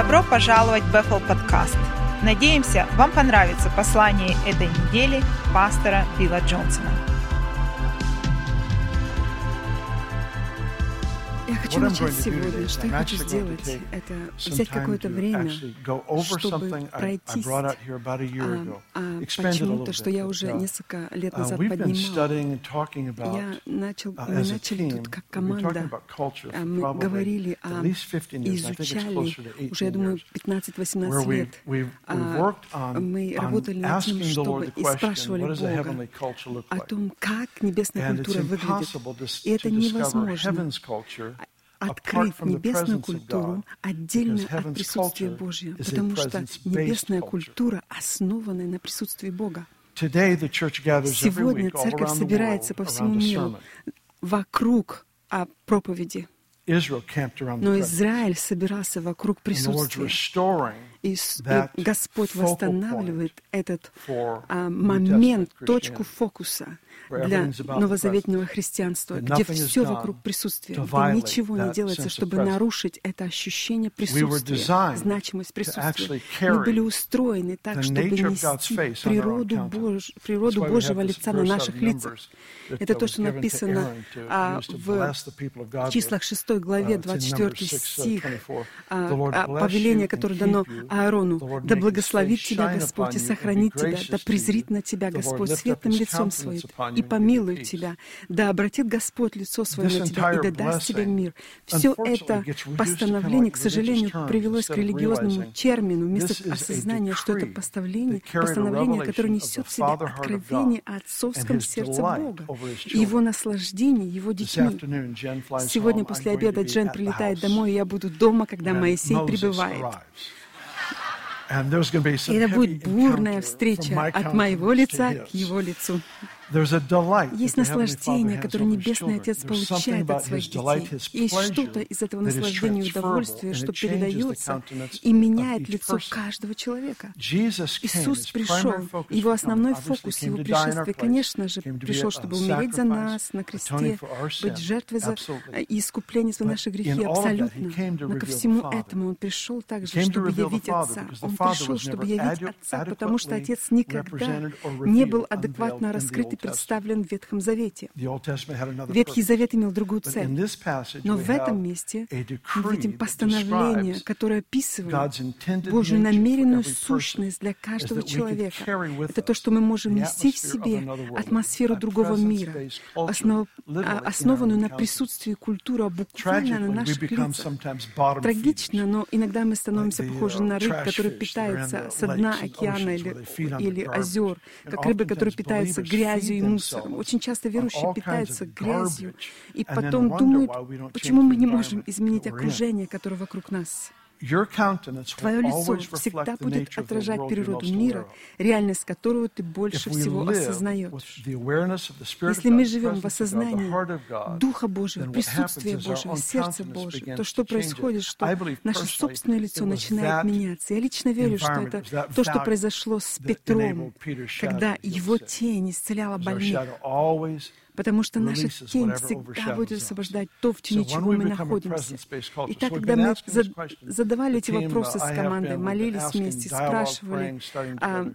Добро пожаловать в Bethel подкаст. Надеемся, вам понравится послание этой недели пастора Билла Джонсона. Хочу начать сегодня. Что я хочу сделать? Это взять какое-то время, чтобы пройтись а, а, почему-то, что я уже несколько лет назад поднимал. Я начал, мы начали тут как команда, а, мы говорили, о, изучали уже, я думаю, 15-18 лет. Мы работали над тем, чтобы и спрашивали Бога о том, как небесная культура выглядит. И это невозможно открыть небесную культуру отдельно от присутствия Божьего, потому что небесная культура основана на присутствии Бога. Сегодня церковь собирается по всему миру вокруг а, проповеди. Но Израиль собирался вокруг присутствия. И, и Господь восстанавливает этот а, момент, точку фокуса для новозаветного христианства, где все вокруг присутствия, где ничего не делается, чтобы нарушить это ощущение присутствия, значимость присутствия. Мы были устроены так, чтобы нести природу, Бож... природу Божьего лица на наших лицах. Это то, что написано а, в числах 6 главе, 24 uh, стих, а, а, повеление, которое дано Аарону. «Да благословит тебя Господь и сохранит тебя, да презрит на тебя Господь светлым лицом своим и помилует тебя, да обратит Господь лицо свое на тебя и да даст тебе мир». Все это постановление, к сожалению, привелось к религиозному термину, вместо осознания, что это постановление, постановление, которое несет в себе откровение о отцовском сердце Бога и его наслаждение его детьми. Сегодня после обеда Джен прилетает домой, и я буду дома, когда Моисей прибывает. И это будет бурная встреча от моего лица к его лицу. Есть наслаждение, которое Небесный Отец получает от своих детей. Есть что-то из этого наслаждения и удовольствия, что передается и меняет лицо каждого человека. Иисус пришел, его основной фокус его пришествия, конечно же, пришел, чтобы умереть за нас на кресте, быть жертвой за и искупление за наши грехи, абсолютно. Но ко всему этому Он пришел также, чтобы явить Отца. Он пришел, чтобы явить Отца, потому что Отец никогда не был адекватно раскрыт и представлен в Ветхом Завете. Ветхий Завет имел другую цель. Но в этом месте мы видим постановление, которое описывает Божью намеренную сущность для каждого человека. Это то, что мы можем нести в себе атмосферу другого мира, основ, а, основанную на присутствии культуры, а буквально на наших лицах. Трагично, но иногда мы становимся похожи на рыб, которые питаются со дна океана или, или озер, как рыбы, которые питаются грязью грязью и мусором. Очень часто верующие питаются грязью и потом думают, почему мы не можем изменить окружение, которое вокруг нас. Твое лицо всегда будет отражать природу мира, реальность которую ты больше всего осознаешь. Если мы живем в осознании Духа Божьего, присутствия Божьего, сердца Божьего, то что происходит, что наше собственное лицо начинает меняться. Я лично верю, что это то, что произошло с Петром, когда его тень исцеляла больных потому что наша тень всегда будет освобождать то, в тени чего мы находимся. И так, когда мы задавали эти вопросы с командой, молились вместе, спрашивали, а,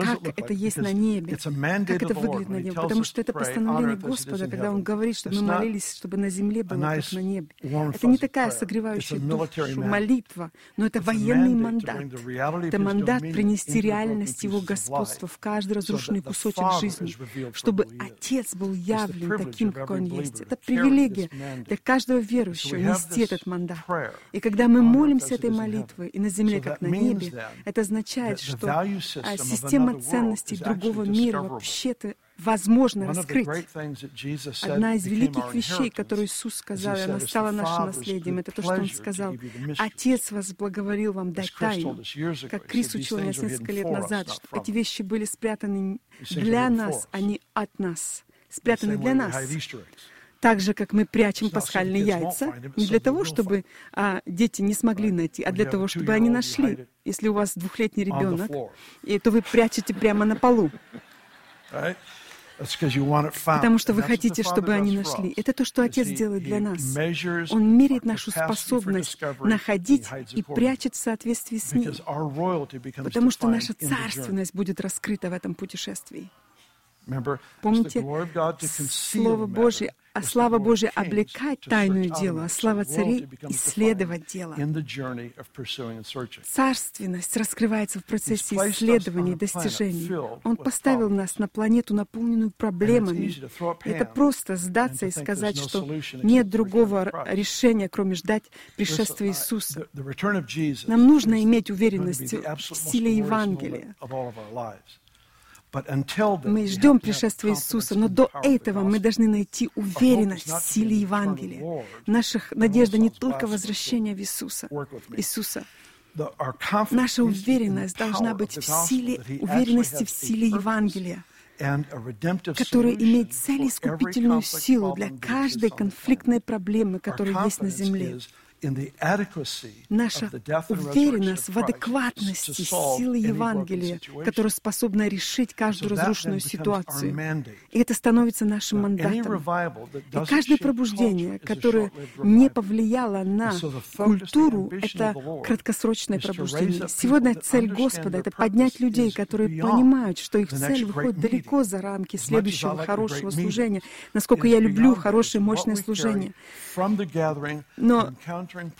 как это есть на небе, как это выглядит на небе, потому что это постановление Господа, когда Он говорит, чтобы мы молились, чтобы на земле было как на небе. Это не такая согревающая душу молитва, но это военный мандат. Это мандат принести реальность Его господства в каждый разрушенный кусочек жизни, чтобы Отец был явлен таким, какой он есть. Это привилегия для каждого верующего нести этот мандат. И когда мы молимся этой молитвой и на земле, как на небе, это означает, что а, система ценностей другого мира вообще-то возможно раскрыть. Одна из великих вещей, которую Иисус сказал, и она стала нашим наследием, это то, что Он сказал. Отец вас благоволил вам дать тайну. Как Крис учил нас несколько лет назад, что эти вещи были спрятаны для нас, а не от нас спрятаны для нас. Так же, как мы прячем пасхальные яйца, не для того, чтобы а, дети не смогли найти, а для того, чтобы они нашли. Если у вас двухлетний ребенок, и, то вы прячете прямо на полу. потому что вы хотите, чтобы они нашли. Это то, что Отец делает для нас. Он меряет нашу способность находить и прячет в соответствии с ним, потому что наша царственность будет раскрыта в этом путешествии. Помните, Слово Божье, а слава Божья облекать тайную дело, а слава царей исследовать дело. Царственность раскрывается в процессе исследований и достижений. Он поставил нас на планету, наполненную проблемами. Это просто сдаться и сказать, что нет другого решения, кроме ждать пришествия Иисуса. Нам нужно иметь уверенность в силе Евангелия. Мы ждем пришествия Иисуса, но до этого мы должны найти уверенность в силе Евангелия. Наша надежда не только возвращение в Иисуса. Иисуса. Наша уверенность должна быть в силе, уверенности в силе Евангелия который имеет цель искупительную силу для каждой конфликтной проблемы, которая есть на земле. Наша уверенность в адекватности силы Евангелия, которая способна решить каждую разрушенную ситуацию. И это становится нашим мандатом. И каждое пробуждение, которое не повлияло на культуру, это краткосрочное пробуждение. Сегодня цель Господа — это поднять людей, которые понимают, что их цель выходит далеко за рамки следующего хорошего служения. Насколько я люблю хорошее, мощное служение. Но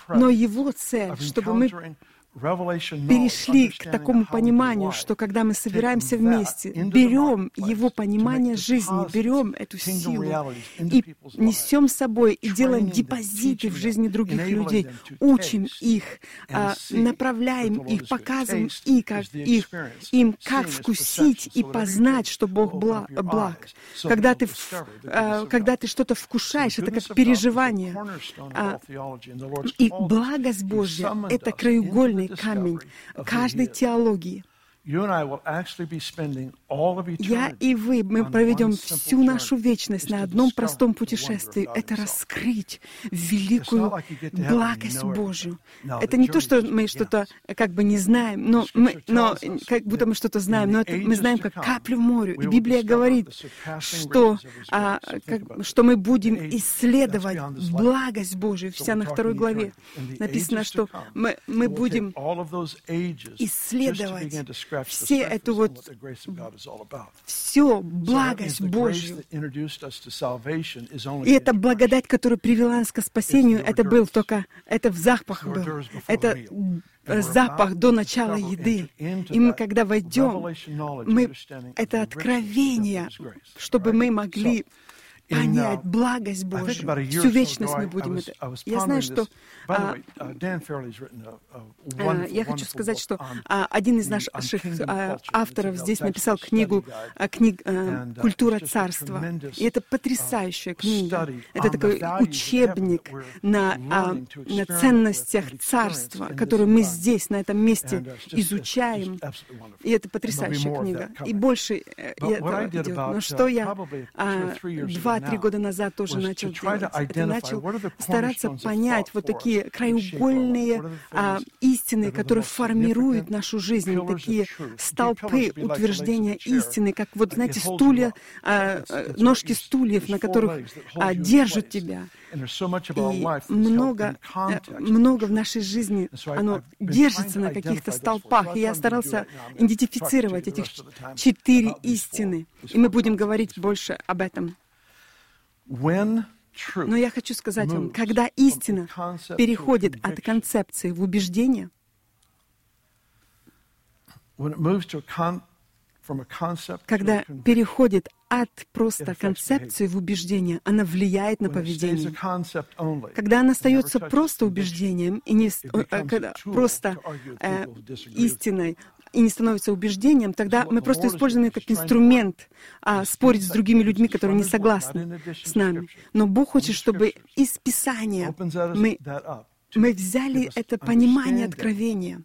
но его цель, чтобы мы перешли к такому пониманию, что когда мы собираемся вместе, берем его понимание жизни, берем эту силу и несем с собой и делаем депозиты в жизни других людей, учим их, а, направляем их, показываем их, как, их, им, как вкусить и познать, что Бог благ. Когда ты, а, когда ты что-то вкушаешь, это как переживание. А, и благость Божья — это краеугольный камень каждой теологии. Я и вы, мы проведем всю нашу вечность на одном простом путешествии. Это раскрыть великую благость Божью. Это не то, что мы что-то как бы не знаем, но, мы, но как будто мы что-то знаем, но это мы знаем как каплю в море. И Библия говорит, что, а, как, что мы будем исследовать благость Божью. Вся на второй главе написано, что мы, мы будем исследовать все эту вот все благость Божью. И эта благодать, которая привела нас к спасению, это был только, это в запах был. Это запах до начала еды. И мы, когда войдем, мы, это откровение, чтобы мы могли понять благость Божью. Всю вечность мы будем это. Я знаю, что... А, а, я хочу сказать, что а, один из наших а, авторов здесь написал книгу книг, а, «Культура царства». И это потрясающая книга. Это такой учебник на, на ценностях царства, который мы здесь, на этом месте, изучаем. И это потрясающая книга. И больше этого идет. Но что я два два-три года назад тоже начал делать. Это начал стараться понять вот такие краеугольные а, истины, которые формируют нашу жизнь, такие столпы утверждения истины, как вот, знаете, стулья, а, а ножки стульев, на которых а, держат тебя. И много, э, много в нашей жизни, оно держится на каких-то столпах. И я старался идентифицировать этих четыре истины. И мы будем говорить больше об этом. Но я хочу сказать вам, когда истина переходит от концепции в убеждение, когда переходит от просто концепции в убеждение, она влияет на поведение. Когда она остается просто убеждением и не э, когда просто э, истиной, и не становится убеждением, тогда мы просто используем это как инструмент а, спорить с другими людьми, которые не согласны с нами. Но Бог хочет, чтобы из Писания мы мы взяли это понимание откровения,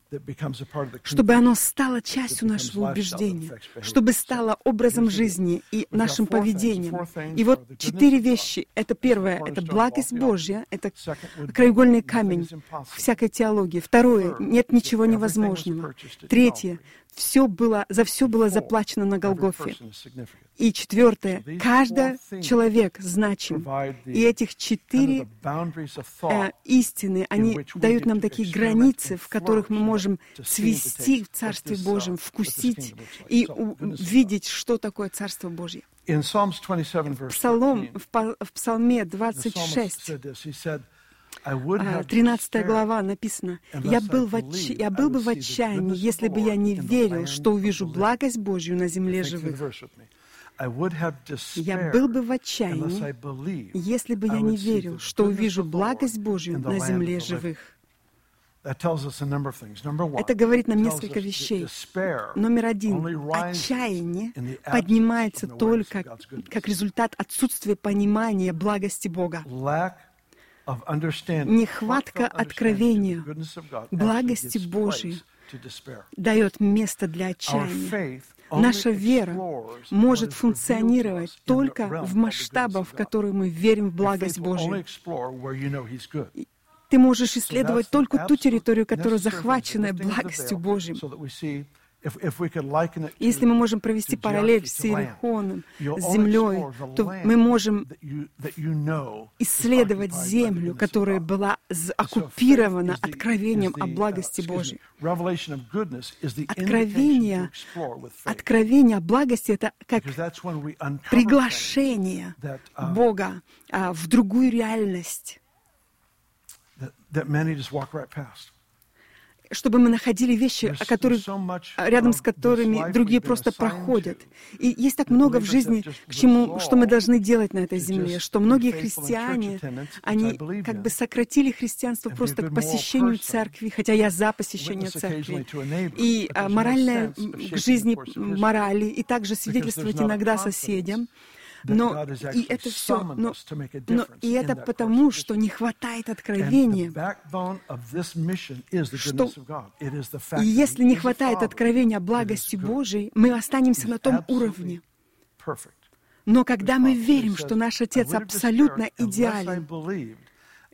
чтобы оно стало частью нашего убеждения, чтобы стало образом жизни и нашим поведением. И вот четыре вещи. Это первое — это благость Божья, это краеугольный камень всякой теологии. Второе — нет ничего невозможного. Третье — все было, за все было заплачено на Голгофе. И четвертое, каждый человек значим. И этих четыре э, истины, они дают нам такие границы, в которых мы можем свести в Царстве Божьем, вкусить и увидеть, что такое Царство Божье. Псалом, в Псалме 26, 13 а, глава написано, «Я был, в отч... «Я был бы в отчаянии, если бы я не верил, что увижу благость Божью на земле живых». Я был бы в отчаянии, если бы я не верил, что увижу благость Божью на земле живых. Это говорит нам несколько вещей. Номер один. Отчаяние поднимается только как результат отсутствия понимания благости Бога нехватка откровения благости Божьей дает место для отчаяния. Наша вера может функционировать только в масштабах, в которые мы верим в благость Божью. Ты можешь исследовать только ту территорию, которая захвачена благостью Божьей. Если мы можем провести параллель с Иерихоном, с землей, то мы можем исследовать землю, которая была оккупирована откровением о благости Божьей. Откровение, откровение о благости — это как приглашение uh, Бога а, в другую реальность чтобы мы находили вещи, о которых, рядом с которыми другие просто проходят. И есть так много в жизни, к чему, что мы должны делать на этой земле, что многие христиане, они как бы сократили христианство просто к посещению церкви, хотя я за посещение церкви, и а, моральная к жизни морали, и также свидетельствовать иногда соседям. Но и это все, но, но и это потому, что не хватает откровения. Что, и если не хватает откровения о благости Божией, мы останемся на том уровне. Но когда мы верим, что наш Отец абсолютно идеален,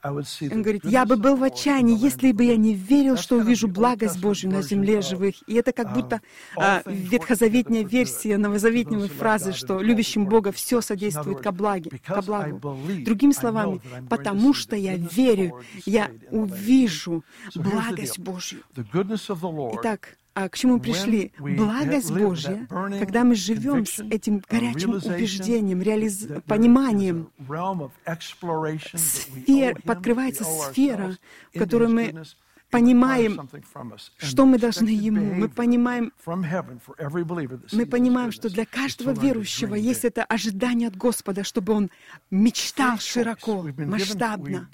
он говорит, я бы был в отчаянии, если бы я не верил, что увижу благость Божью на земле живых. И это как будто а, ветхозаветная версия новозаветней фразы, что любящим Бога все содействует ко, благе, ко благу. Другими словами, потому что я верю, я увижу благость Божью. Итак, а к чему пришли? Благость Божья, когда мы живем с этим горячим убеждением, реализ... пониманием, сфер... подкрывается сфера, в которой мы понимаем, что мы должны Ему. Мы понимаем, мы понимаем, что для каждого верующего есть это ожидание от Господа, чтобы он мечтал широко, масштабно.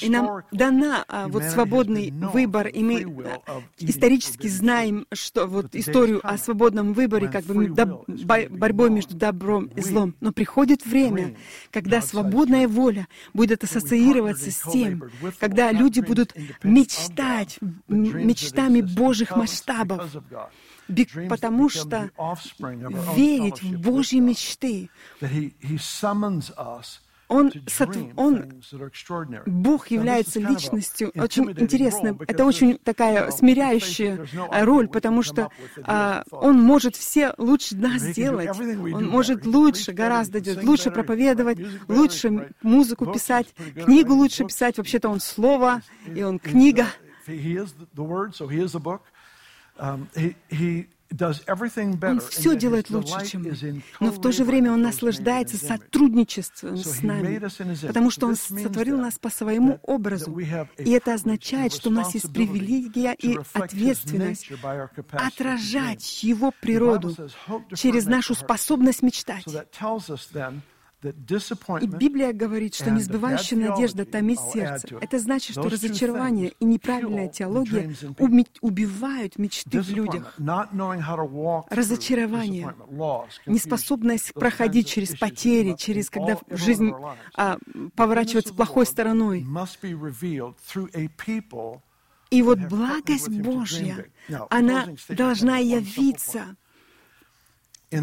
И нам дана а, вот свободный выбор, и мы а, исторически знаем, что вот историю о свободном выборе, как бы борьбой между добром и злом. Но приходит время, когда свободная воля будет ассоциироваться с тем, когда люди будут мечтать мечтами Божьих масштабов, потому что верить в Божьи мечты, он, он, Бог является личностью. Очень интересно. Это очень такая смиряющая роль, потому что а, Он может все лучше нас сделать. Он может лучше гораздо делать, лучше проповедовать, лучше музыку писать, книгу лучше писать. Вообще-то Он Слово, и Он книга. Он все делает лучше, чем мы. Но в то же время Он наслаждается сотрудничеством с нами, потому что Он сотворил нас по своему образу. И это означает, что у нас есть привилегия и ответственность отражать Его природу через нашу способность мечтать. И Библия говорит, что несбывающая надежда томит сердце. Это значит, что разочарование и неправильная теология убивают мечты в людях. Разочарование, неспособность проходить через потери, через когда жизнь а, поворачивается плохой стороной. И вот благость Божья, она должна явиться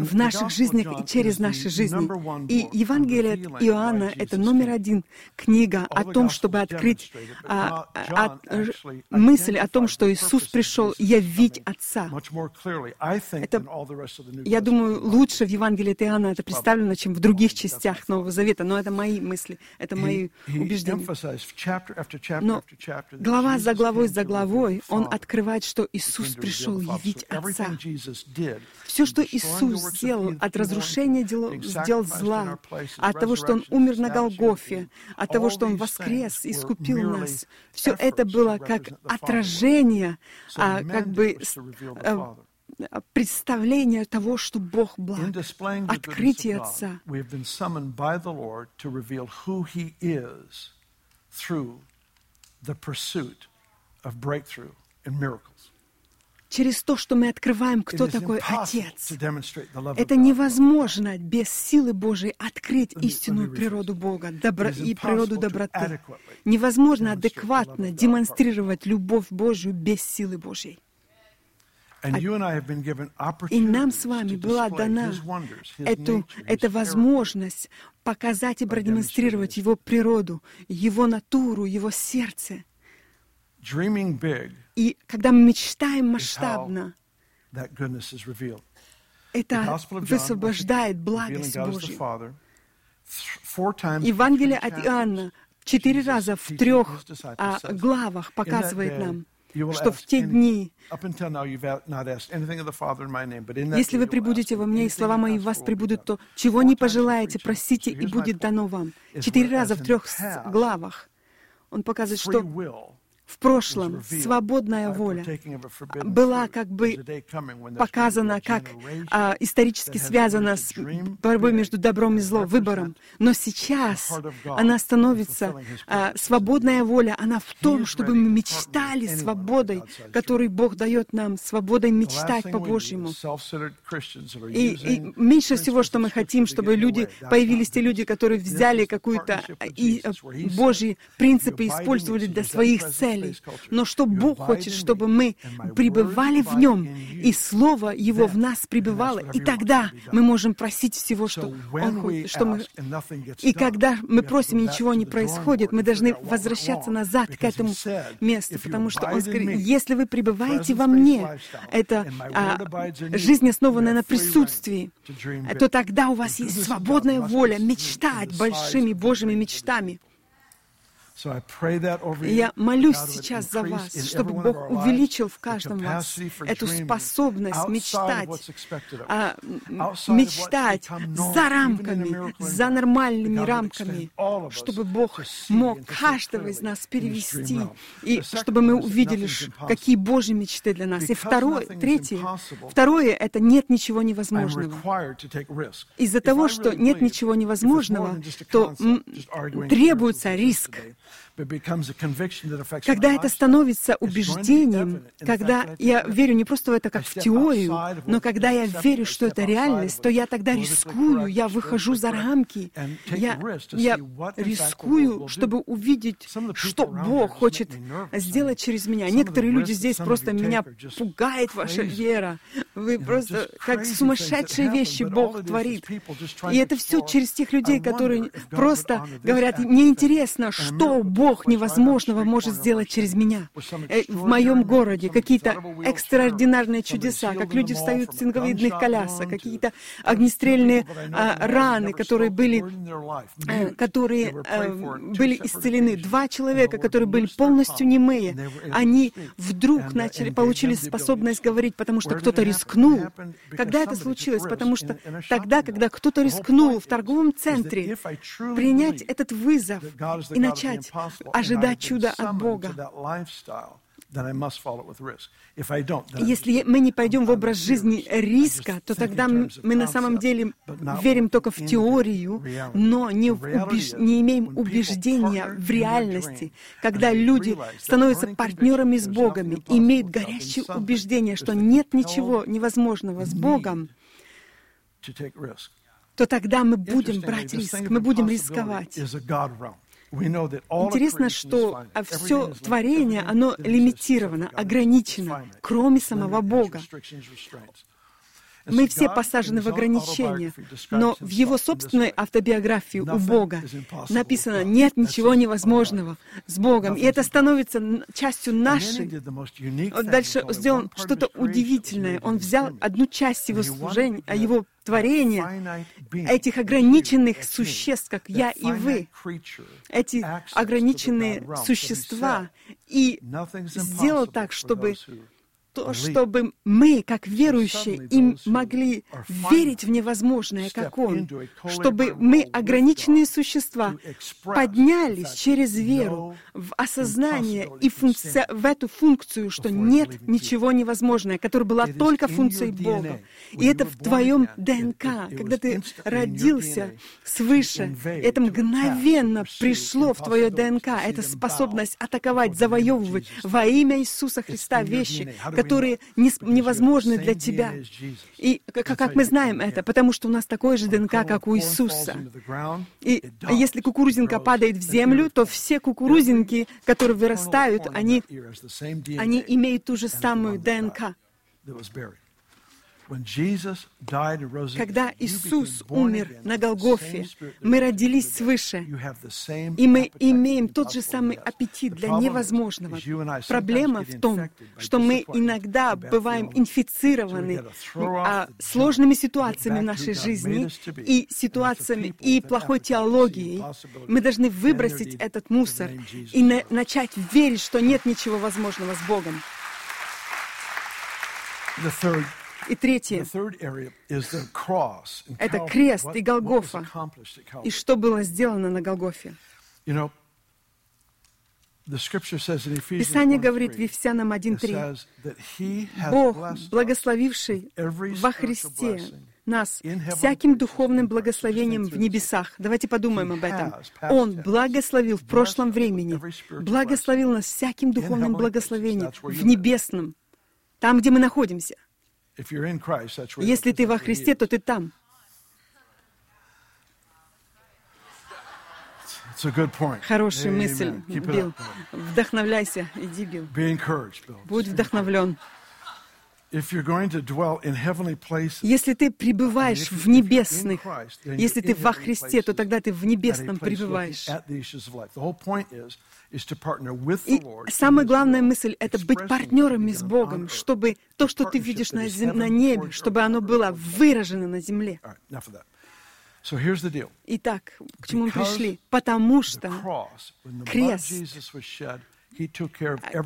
в наших жизнях и через наши жизни. И Евангелие от Иоанна — это номер один книга о том, чтобы открыть а, а, мысль о том, что Иисус пришел явить Отца. Это, я думаю, лучше в Евангелии от Иоанна это представлено, чем в других частях Нового Завета, но это мои мысли, это мои убеждения. Но глава за главой за главой он открывает, что Иисус пришел явить Отца. Все, что Иисус сделал от разрушения дел, дел зла, от того, что Он умер на Голгофе, от того, что Он воскрес, искупил нас, все это было как отражение, а, как бы а, представление того, что Бог благ, открытие Отца. the pursuit of breakthrough and miracles через то, что мы открываем, кто такой Отец. Это невозможно без силы Божией открыть истинную природу Бога добро, и природу доброты. Невозможно адекватно демонстрировать любовь Божию без силы Божьей. И нам с вами была дана эту, эта возможность показать и продемонстрировать Его природу, Его натуру, Его сердце. И когда мы мечтаем масштабно, это высвобождает благость Божью. Евангелие от Иоанна четыре раза в трех а, главах показывает нам, что в те дни, если вы прибудете во мне, и слова мои в вас прибудут, то чего не пожелаете, просите, и будет дано вам. Четыре раза в трех главах. Он показывает, что в прошлом свободная воля была как бы показана, как а, исторически связана с борьбой между добром и злом, выбором. Но сейчас она становится, а, свободная воля, она в том, чтобы мы мечтали свободой, которую Бог дает нам, свободой мечтать по-божьему. И, и меньше всего, что мы хотим, чтобы люди, появились те люди, которые взяли какую-то и Божьи принципы использовали для своих целей целей, но что Бог хочет, чтобы мы пребывали в Нем, и Слово Его в нас пребывало, и тогда мы можем просить всего, что Он хочет, что мы... И когда мы просим, ничего не происходит, мы должны возвращаться назад к этому месту, потому что Он сказал, если вы пребываете во мне, это а, жизнь, основанная на присутствии, то тогда у вас есть свободная воля мечтать большими Божьими мечтами. Я молюсь сейчас за вас, чтобы Бог увеличил в каждом вас эту способность мечтать, а, мечтать за рамками, за нормальными рамками, чтобы Бог мог каждого из нас перевести, и чтобы мы увидели, какие Божьи мечты для нас. И второе, третье, второе — это нет ничего невозможного. Из-за того, что нет ничего невозможного, то требуется риск. Когда это становится убеждением, когда я верю не просто в это как в теорию, но когда я верю, что это реальность, то я тогда рискую, я выхожу за рамки, я, я рискую, чтобы увидеть, что Бог хочет сделать через меня. Некоторые люди здесь просто меня пугает ваша вера. Вы просто как сумасшедшие вещи Бог творит. И это все через тех людей, которые просто говорят, мне интересно, что Бог Бог невозможного может сделать через меня. Э, в моем городе какие-то экстраординарные чудеса, как люди встают с инвалидных колясок, какие-то огнестрельные а, раны, которые были, а, которые а, были исцелены. Два человека, которые были полностью немые, они вдруг начали, получили способность говорить, потому что кто-то рискнул. Когда это случилось? Потому что тогда, когда кто-то рискнул в торговом центре принять этот вызов и начать ожидать чуда от Бога. Если мы не пойдем в образ жизни риска, то тогда мы на самом деле верим только в теорию, но не, убеж... не имеем убеждения в реальности. Когда люди становятся партнерами с Богом, имеют горящее убеждение, что нет ничего невозможного с Богом, то тогда мы будем брать риск, мы будем рисковать. Интересно, что все творение, оно лимитировано, ограничено, кроме самого Бога. Мы все посажены в ограничения, но в его собственной автобиографии у Бога написано «нет ничего невозможного с Богом», и это становится частью нашей. Дальше сделал что-то удивительное. Он взял одну часть его служения, его творения, этих ограниченных существ, как я и вы, эти ограниченные существа, и сделал так, чтобы то, чтобы мы, как верующие, им могли верить в невозможное, как Он, чтобы мы, ограниченные существа, поднялись через веру в осознание и функция, в эту функцию, что нет ничего невозможного, которая была только функцией Бога. И это в твоем ДНК, когда ты родился свыше, это мгновенно пришло в твое ДНК, это способность атаковать, завоевывать во имя Иисуса Христа вещи, которые не, невозможны для тебя. И как, как мы знаем это? Потому что у нас такое же ДНК, как у Иисуса. И если кукурузинка падает в землю, то все кукурузинки, которые вырастают, они, они имеют ту же самую ДНК. Когда Иисус умер на Голгофе, мы родились свыше, и мы имеем тот же самый аппетит для невозможного. Проблема в том, что мы иногда бываем инфицированы а, сложными ситуациями в нашей жизни и ситуациями и плохой теологией. Мы должны выбросить этот мусор и на начать верить, что нет ничего возможного с Богом. И третье — это крест и Голгофа. И что было сделано на Голгофе? Писание говорит в Ефесянам 1.3, «Бог, благословивший во Христе нас всяким духовным благословением в небесах». Давайте подумаем об этом. Он благословил в прошлом времени, благословил нас всяким духовным благословением в небесном, там, где мы находимся — если ты во Христе, то ты там. Хорошая мысль, Билл. Вдохновляйся, иди, Билл. Будь вдохновлен. Если ты пребываешь в небесных, если ты во Христе, то тогда ты в небесном пребываешь. И самая главная мысль — это быть партнерами с Богом, чтобы то, что ты видишь на, зем... на небе, чтобы оно было выражено на земле. Итак, к чему мы пришли? Потому что крест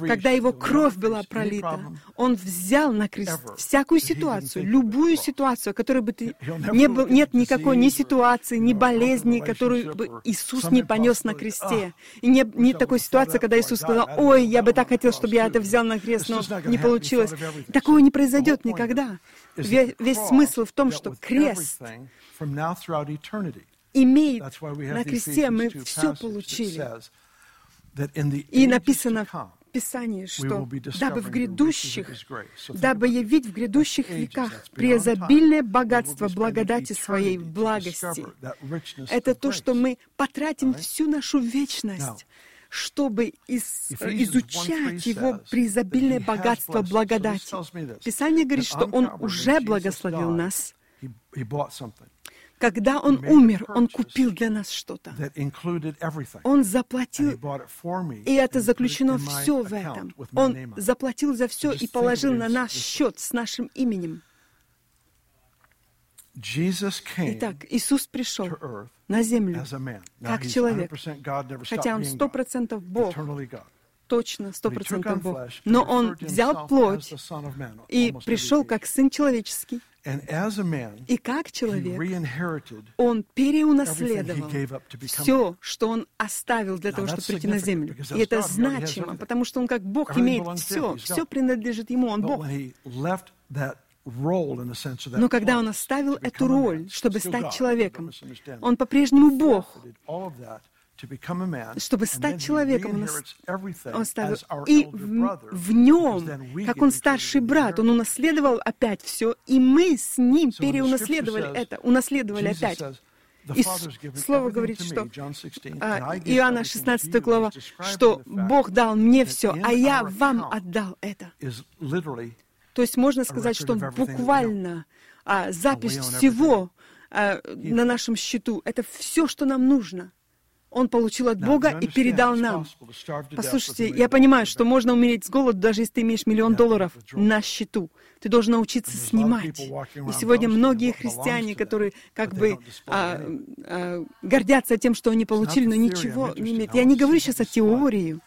когда его кровь была пролита, он взял на крест всякую ситуацию, любую ситуацию, которой бы ты не был, нет никакой ни ситуации, ни болезни, которую бы Иисус не понес на кресте. И не, не такой ситуации, когда Иисус сказал, ой, я бы так хотел, чтобы я это взял на крест, но не получилось. Такого не произойдет никогда. Весь, весь смысл в том, что крест имеет на кресте, мы все получили. И написано в Писании, что дабы в грядущих, дабы явить в грядущих веках преизобильное богатство благодати своей в благости. Это то, что мы потратим всю нашу вечность, чтобы из, изучать Его преизобильное богатство благодати. Писание говорит, что Он уже благословил нас. Когда Он умер, Он купил для нас что-то. Он заплатил, и это заключено все в этом. Он заплатил за все и положил на наш счет с нашим именем. Итак, Иисус пришел на землю как человек, хотя Он сто процентов Бог, точно сто процентов Бог. Но Он взял плоть и пришел как Сын Человеческий, и как человек, он переунаследовал все, что он оставил для того, чтобы прийти на землю. И это значимо, потому что он как Бог имеет все, все принадлежит ему, он Бог. Но когда он оставил эту роль, чтобы стать человеком, он по-прежнему Бог чтобы стать человеком, он, он ставил, и в, в нем, как он старший брат, он унаследовал опять все, и мы с ним переунаследовали это, унаследовали опять. И Слово говорит, что а, Иоанна 16 глава, что Бог дал мне все, а я вам отдал это. То есть можно сказать, что Он буквально а, запись всего а, на нашем счету. Это все, что нам нужно. Он получил от Бога и передал нам. Послушайте, я понимаю, что можно умереть с голоду, даже если ты имеешь миллион долларов на счету. Ты должен научиться снимать. И сегодня многие христиане, которые как бы а, а, гордятся тем, что они получили, но ничего не имеют. Я не говорю сейчас о теории.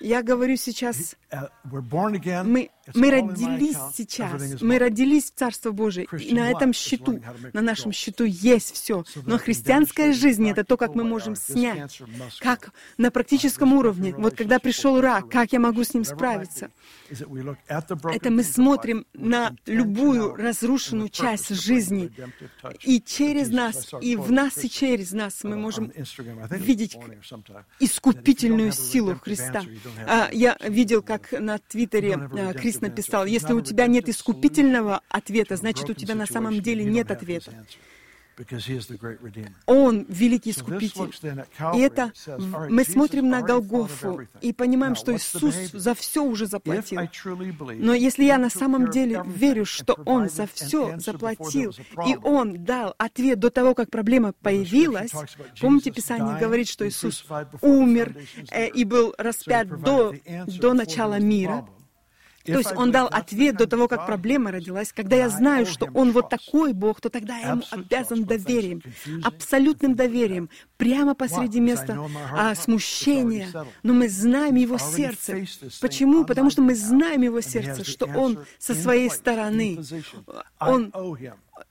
Я говорю сейчас, uh, мы, мы родились сейчас, мы родились в Царство Божие, и на этом счету, на нашем счету есть все. Но христианская жизнь — это то, как мы можем снять, как на практическом уровне. Вот когда пришел рак, как я могу с ним справиться? Это мы смотрим на любую разрушенную часть жизни, и через нас, и в нас, и через нас мы можем видеть искупительную силу Христа. А, я видел, как на Твиттере а, Написал, если у тебя нет искупительного ответа, значит, у тебя на самом деле нет ответа. Он великий искупитель. И это мы смотрим на Голгофу и понимаем, что Иисус за все уже заплатил. Но если я на самом деле верю, что Он за все заплатил, и Он дал ответ до того, как проблема появилась, помните, Писание говорит, что Иисус умер э, и был распят до, до начала мира, то есть он дал ответ до того, как проблема родилась. Когда я знаю, что он вот такой Бог, то тогда я ему обязан доверием, абсолютным доверием, прямо посреди места а, смущения. Но мы знаем его сердце. Почему? Потому что мы знаем его сердце, что он со своей стороны. Он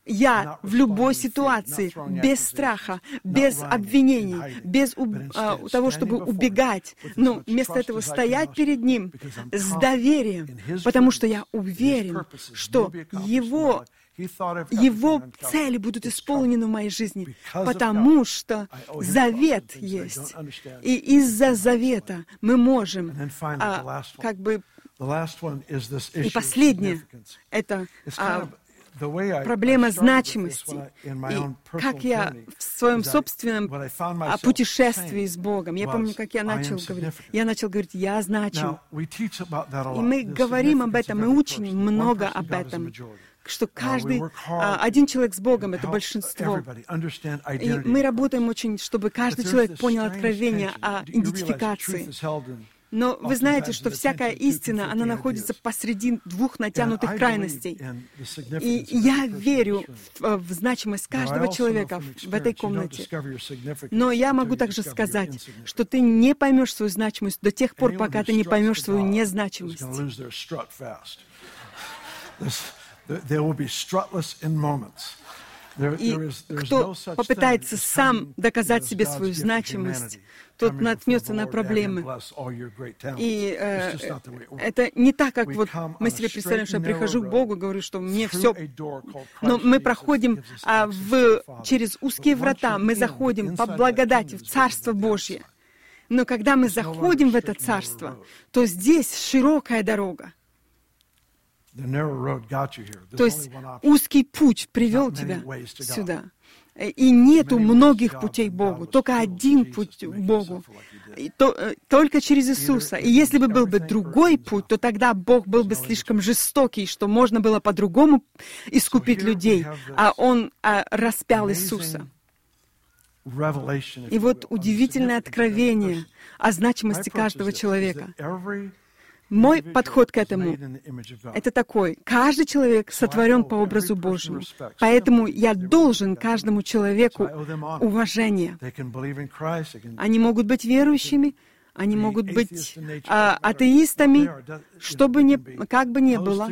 я в любой ситуации, без страха, без обвинений, без уб... а, того, чтобы убегать, но вместо этого стоять перед Ним с доверием, потому что я уверен, что Его его цели будут исполнены в моей жизни, потому что завет есть. И из-за завета мы можем а, как бы... И последнее — это а, проблема значимости. И как я в своем собственном путешествии с Богом, я помню, как я начал говорить, я начал говорить, я значим. И мы говорим об этом, мы учим много об этом что каждый а, один человек с Богом — это большинство. И мы работаем очень, чтобы каждый человек понял откровение о идентификации. Но вы знаете, что всякая истина, она находится посреди двух натянутых крайностей. И я верю в, в значимость каждого человека в этой комнате. Но я могу также сказать, что ты не поймешь свою значимость до тех пор, пока ты не поймешь свою незначимость. И кто попытается сам доказать себе свою значимость, тот наткнется на проблемы. И э, это не так, как вот мы себе представляем, что я прихожу к Богу, говорю, что мне все... Но мы проходим а, в, через узкие врата, мы заходим по благодати в Царство Божье. Но когда мы заходим в это Царство, то здесь широкая дорога. То есть узкий путь привел тебя сюда. И нету многих путей Богу, только один путь Богу, и то, э, только через Иисуса. И если бы был бы другой путь, то тогда Бог был бы слишком жестокий, что можно было по-другому искупить людей, а Он а, распял Иисуса. И вот удивительное откровение о значимости каждого человека. Мой подход к этому — это такой. Каждый человек сотворен по образу Божьему. Поэтому я должен каждому человеку уважение. Они могут быть верующими, они могут быть а, атеистами, что бы ни, как бы ни было.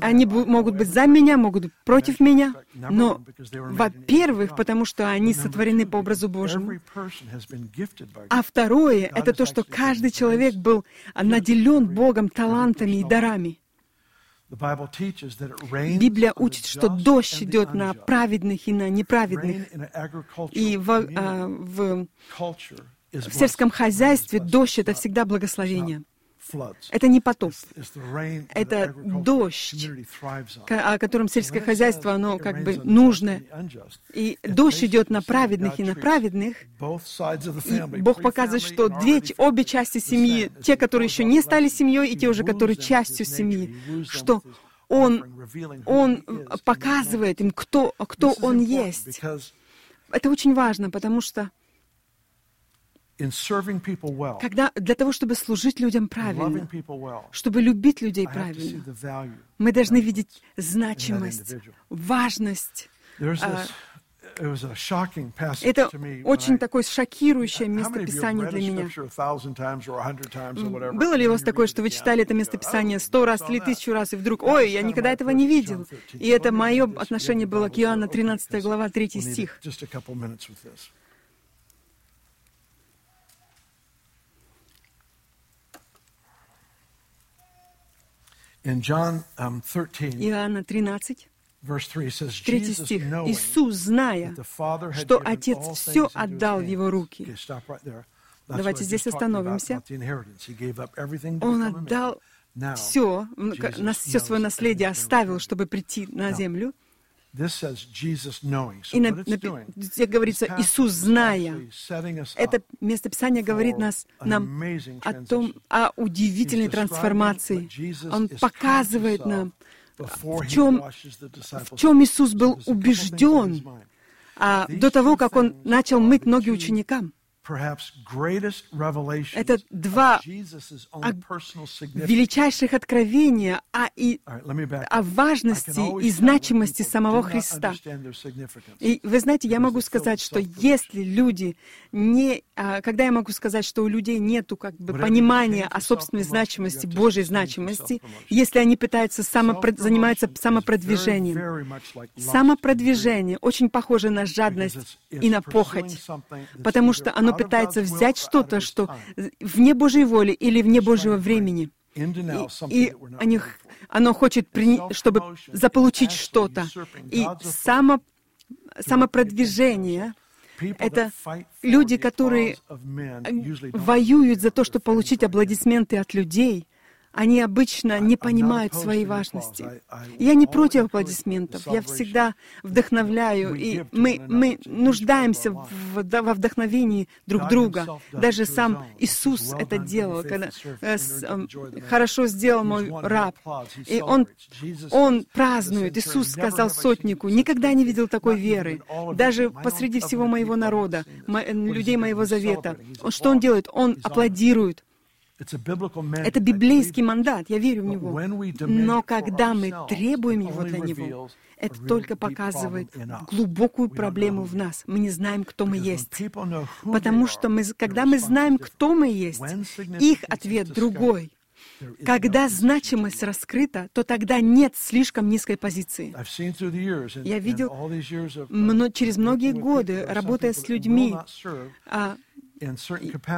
Они могут быть за меня, могут быть против меня. Но, во-первых, потому что они сотворены по образу Божьему. А второе — это то, что каждый человек был наделен Богом талантами и дарами. Библия учит, что дождь идет на праведных и на неправедных. И в, а, в в сельском хозяйстве дождь — это всегда благословение. Это не потоп. Это дождь, о котором сельское хозяйство, оно как бы нужно. И дождь идет на праведных и на праведных. И Бог показывает, что две, обе части семьи, те, которые еще не стали семьей, и те уже, которые частью семьи, что Он, он показывает им, кто, кто Он есть. Это очень важно, потому что когда, для того, чтобы служить людям правильно, чтобы любить людей правильно, мы должны видеть значимость, важность это очень такое шокирующее местописание для меня. Было ли у вас такое, что вы читали это местописание сто раз или тысячу раз, и вдруг, ой, я никогда этого не видел? И это мое отношение было к Иоанна 13 глава, 3 стих. Иоанна 13, Третий стих. Иисус, зная, что Отец все отдал в Его руки. Давайте здесь остановимся. Он отдал все, все свое наследие оставил, чтобы прийти на землю. И на, на, здесь говорится «Иисус, зная». Это местописание говорит нас, нам о том, о удивительной трансформации. Он показывает нам, в чем, в чем Иисус был убежден а, до того, как Он начал мыть ноги ученикам. Это два величайших откровения о, и, о важности и значимости самого Христа. И вы знаете, я могу сказать, что если люди не... А, когда я могу сказать, что у людей нет как бы, понимания о собственной значимости, Божьей значимости, если они пытаются самопро... заниматься самопродвижением. Самопродвижение очень похоже на жадность и на похоть, потому что оно пытается взять что-то, что вне Божьей воли или вне Божьего времени. И, и они, оно хочет, чтобы заполучить что-то. И само, самопродвижение — это люди, которые воюют за то, чтобы получить аплодисменты от людей — они обычно не понимают своей важности. Я не против аплодисментов, я всегда вдохновляю, и мы, мы нуждаемся в, во вдохновении друг друга. Даже сам Иисус это делал, когда э, э, хорошо сделал мой раб. И он, он празднует. Иисус сказал сотнику, никогда не видел такой веры, даже посреди всего моего народа, людей моего завета. Что он делает? Он аплодирует. Это библейский мандат, я верю в него. Но когда мы требуем его для него, это только показывает глубокую проблему в нас. Мы не знаем, кто мы есть. Потому что мы, когда мы знаем, кто мы есть, их ответ другой. Когда значимость раскрыта, то тогда нет слишком низкой позиции. Я видел через многие годы, работая с людьми,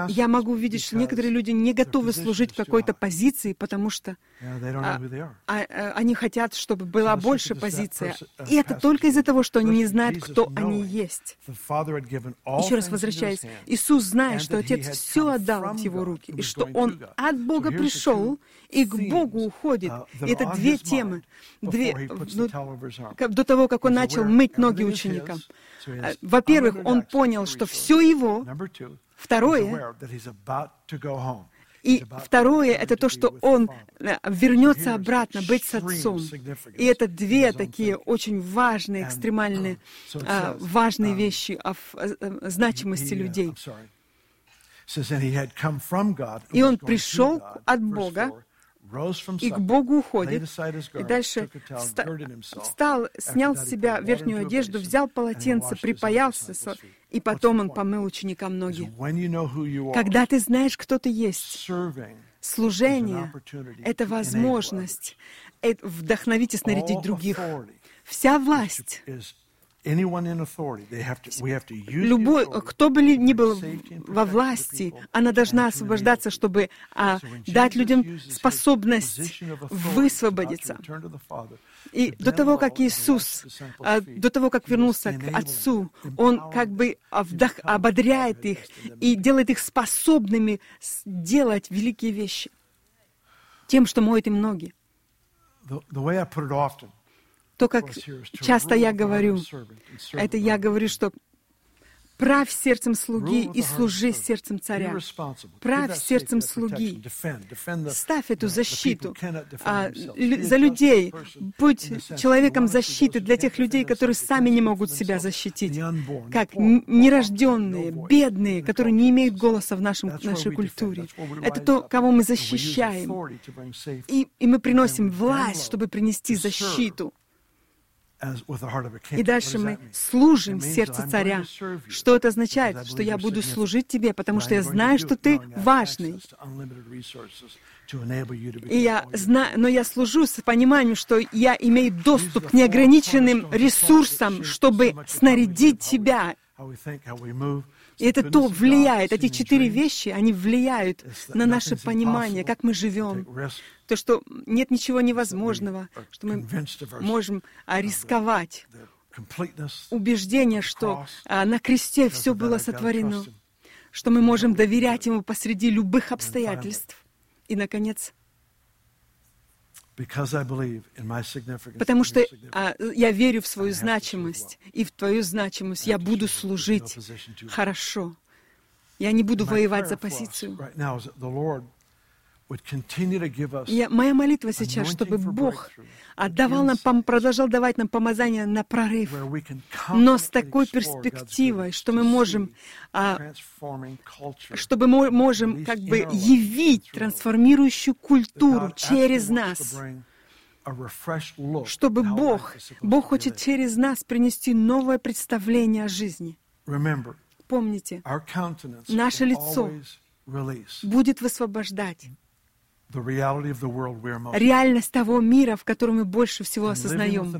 я могу увидеть, что некоторые люди не готовы служить какой-то позиции, потому что а, а, а, они хотят, чтобы была больше позиция. И это только из-за того, что они не знают, кто они есть. Еще раз возвращаясь, Иисус, зная, что Отец все отдал в Его руки, и что Он от Бога пришел и к Богу уходит. И uh, это две темы. Две, ну, до того, как Он начал мыть ноги ученикам. Э, во-первых, Он понял, что все Его. Второе, и второе — это то, что он э, вернется обратно быть с отцом. И это две такие очень важные, экстремальные, а, важные um, вещи о э, значимости людей. И он пришел от Бога, и к Богу уходит. И дальше встал, снял с себя верхнюю одежду, взял полотенце, припаялся, и потом он помыл ученикам ноги. Когда ты знаешь, кто ты есть, служение — это возможность вдохновить и снарядить других. Вся власть Любой, кто бы ни был во власти, она должна освобождаться, чтобы а, дать людям способность высвободиться. И до того, как Иисус, а, до того, как вернулся к Отцу, Он как бы вдох, ободряет их и делает их способными делать великие вещи. Тем, что моет им ноги то, как часто я говорю, это я говорю, что Правь сердцем слуги и служи сердцем царя. Правь сердцем слуги. Ставь эту защиту а, за людей. Будь человеком защиты для тех людей, которые сами не могут себя защитить. Как нерожденные, бедные, которые не имеют голоса в нашем, нашей культуре. Это то, кого мы защищаем. И, и мы приносим власть, чтобы принести защиту. И дальше мы служим сердце царя. Что это означает? Что я буду служить тебе, потому что я знаю, что ты важный. И я знаю, но я служу с пониманием, что я имею доступ к неограниченным ресурсам, чтобы снарядить тебя и это то влияет, эти четыре вещи, они влияют на наше понимание, как мы живем. То, что нет ничего невозможного, что мы можем рисковать. Убеждение, что а, на кресте все было сотворено, что мы можем доверять Ему посреди любых обстоятельств. И, наконец, Потому что а, я верю в свою значимость, и в твою значимость. Я буду служить. хорошо. Я не буду воевать за позицию. Я, моя молитва сейчас, чтобы Бог отдавал нам, продолжал давать нам помазание на прорыв, но с такой перспективой, что мы можем, а, чтобы мы можем как бы явить трансформирующую культуру через нас, чтобы Бог, Бог хочет через нас принести новое представление о жизни. Помните, наше лицо будет высвобождать реальность того мира, в котором мы больше всего осознаем,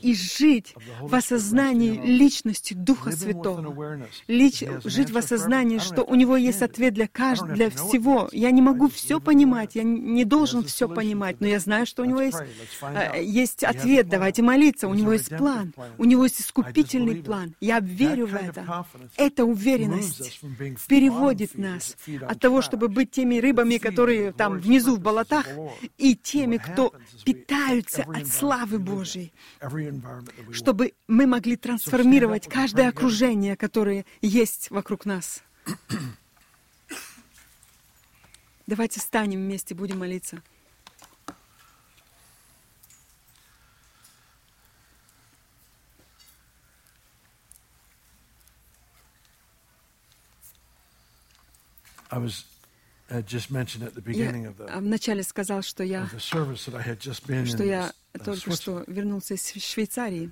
и жить в осознании личности Духа Святого, Лич, жить в осознании, что у Него есть ответ для, каждого, для всего. Я не могу все понимать, я не должен все понимать, но я знаю, что у Него есть, есть ответ. Давайте молиться. У Него есть план, у Него есть искупительный план. Я верю в это. Эта уверенность переводит нас от того, чтобы быть теми рыбами, которые которые там внизу в болотах, и теми, кто питаются от славы Божьей, чтобы мы могли трансформировать каждое окружение, которое есть вокруг нас. Давайте встанем вместе, будем молиться. I was я вначале сказал, что я, что я только что вернулся из Швейцарии.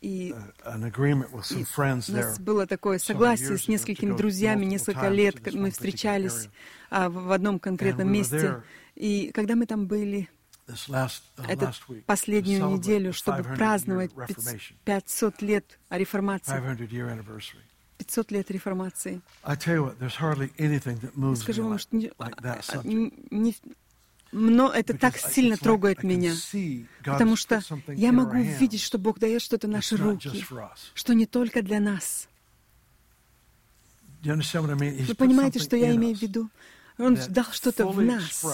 И, и у нас было такое согласие с несколькими друзьями, несколько лет мы встречались а, в одном конкретном месте. И когда мы там были, uh, эту последнюю неделю, чтобы праздновать 500 лет реформации, 500 лет реформации. Скажу вам, что не, не, но это так сильно трогает меня, потому что я могу видеть, что Бог дает что-то наши руки, что не только для нас. Вы понимаете, что я имею в виду? Он дал что-то в нас,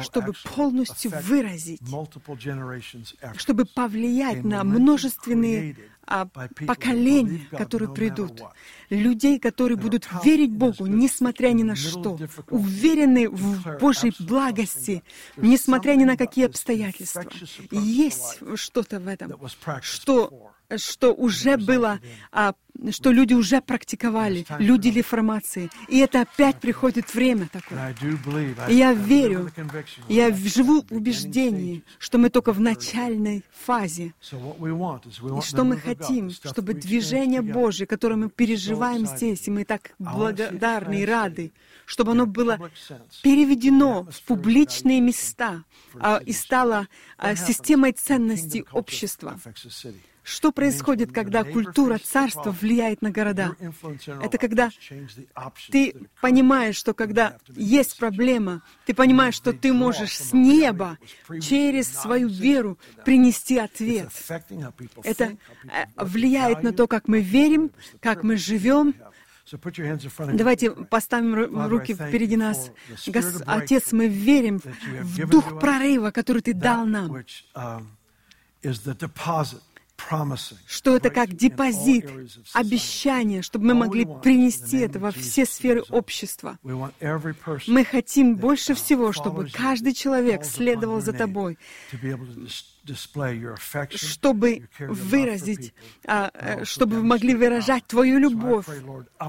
чтобы полностью выразить, чтобы повлиять на множественные а, поколений, которые придут. Людей, которые будут верить Богу, несмотря ни на что. Уверены в Божьей благости, несмотря ни на какие обстоятельства. есть что-то в этом, что что уже было, а, что люди уже практиковали, люди реформации. И это опять приходит время такое. И я верю, я живу в убеждении, что мы только в начальной фазе. И что мы хотим, чтобы движение Божье, которое мы переживаем здесь, и мы так благодарны и рады, чтобы оно было переведено в публичные места а, и стало а, системой ценностей общества. Что происходит, когда культура царства влияет на города? Это когда ты понимаешь, что когда есть проблема, ты понимаешь, что ты можешь с неба через свою веру принести ответ. Это э, влияет на то, как мы верим, как мы живем, Давайте поставим руки впереди нас. Гос... Отец, мы верим в дух прорыва, который Ты дал нам. Что это как депозит, обещание, чтобы мы могли принести это во все сферы общества. Мы хотим больше всего, чтобы каждый человек следовал за тобой, чтобы выразить, а, э, чтобы вы могли выражать Твою любовь.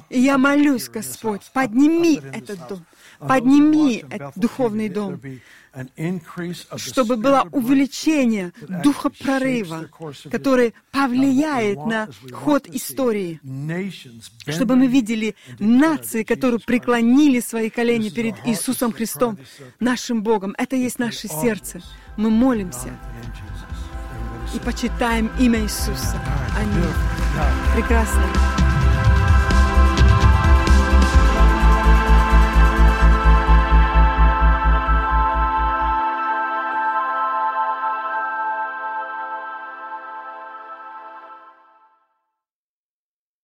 И я молюсь, Господь, подними этот дом, подними этот духовный дом, чтобы было увеличение духа прорыва, который повлияет на ход истории, чтобы мы видели нации, которые преклонили свои колени перед Иисусом Христом, нашим Богом. Это есть наше сердце. Мы молимся и почитаем имя Иисуса. Аминь. Прекрасно.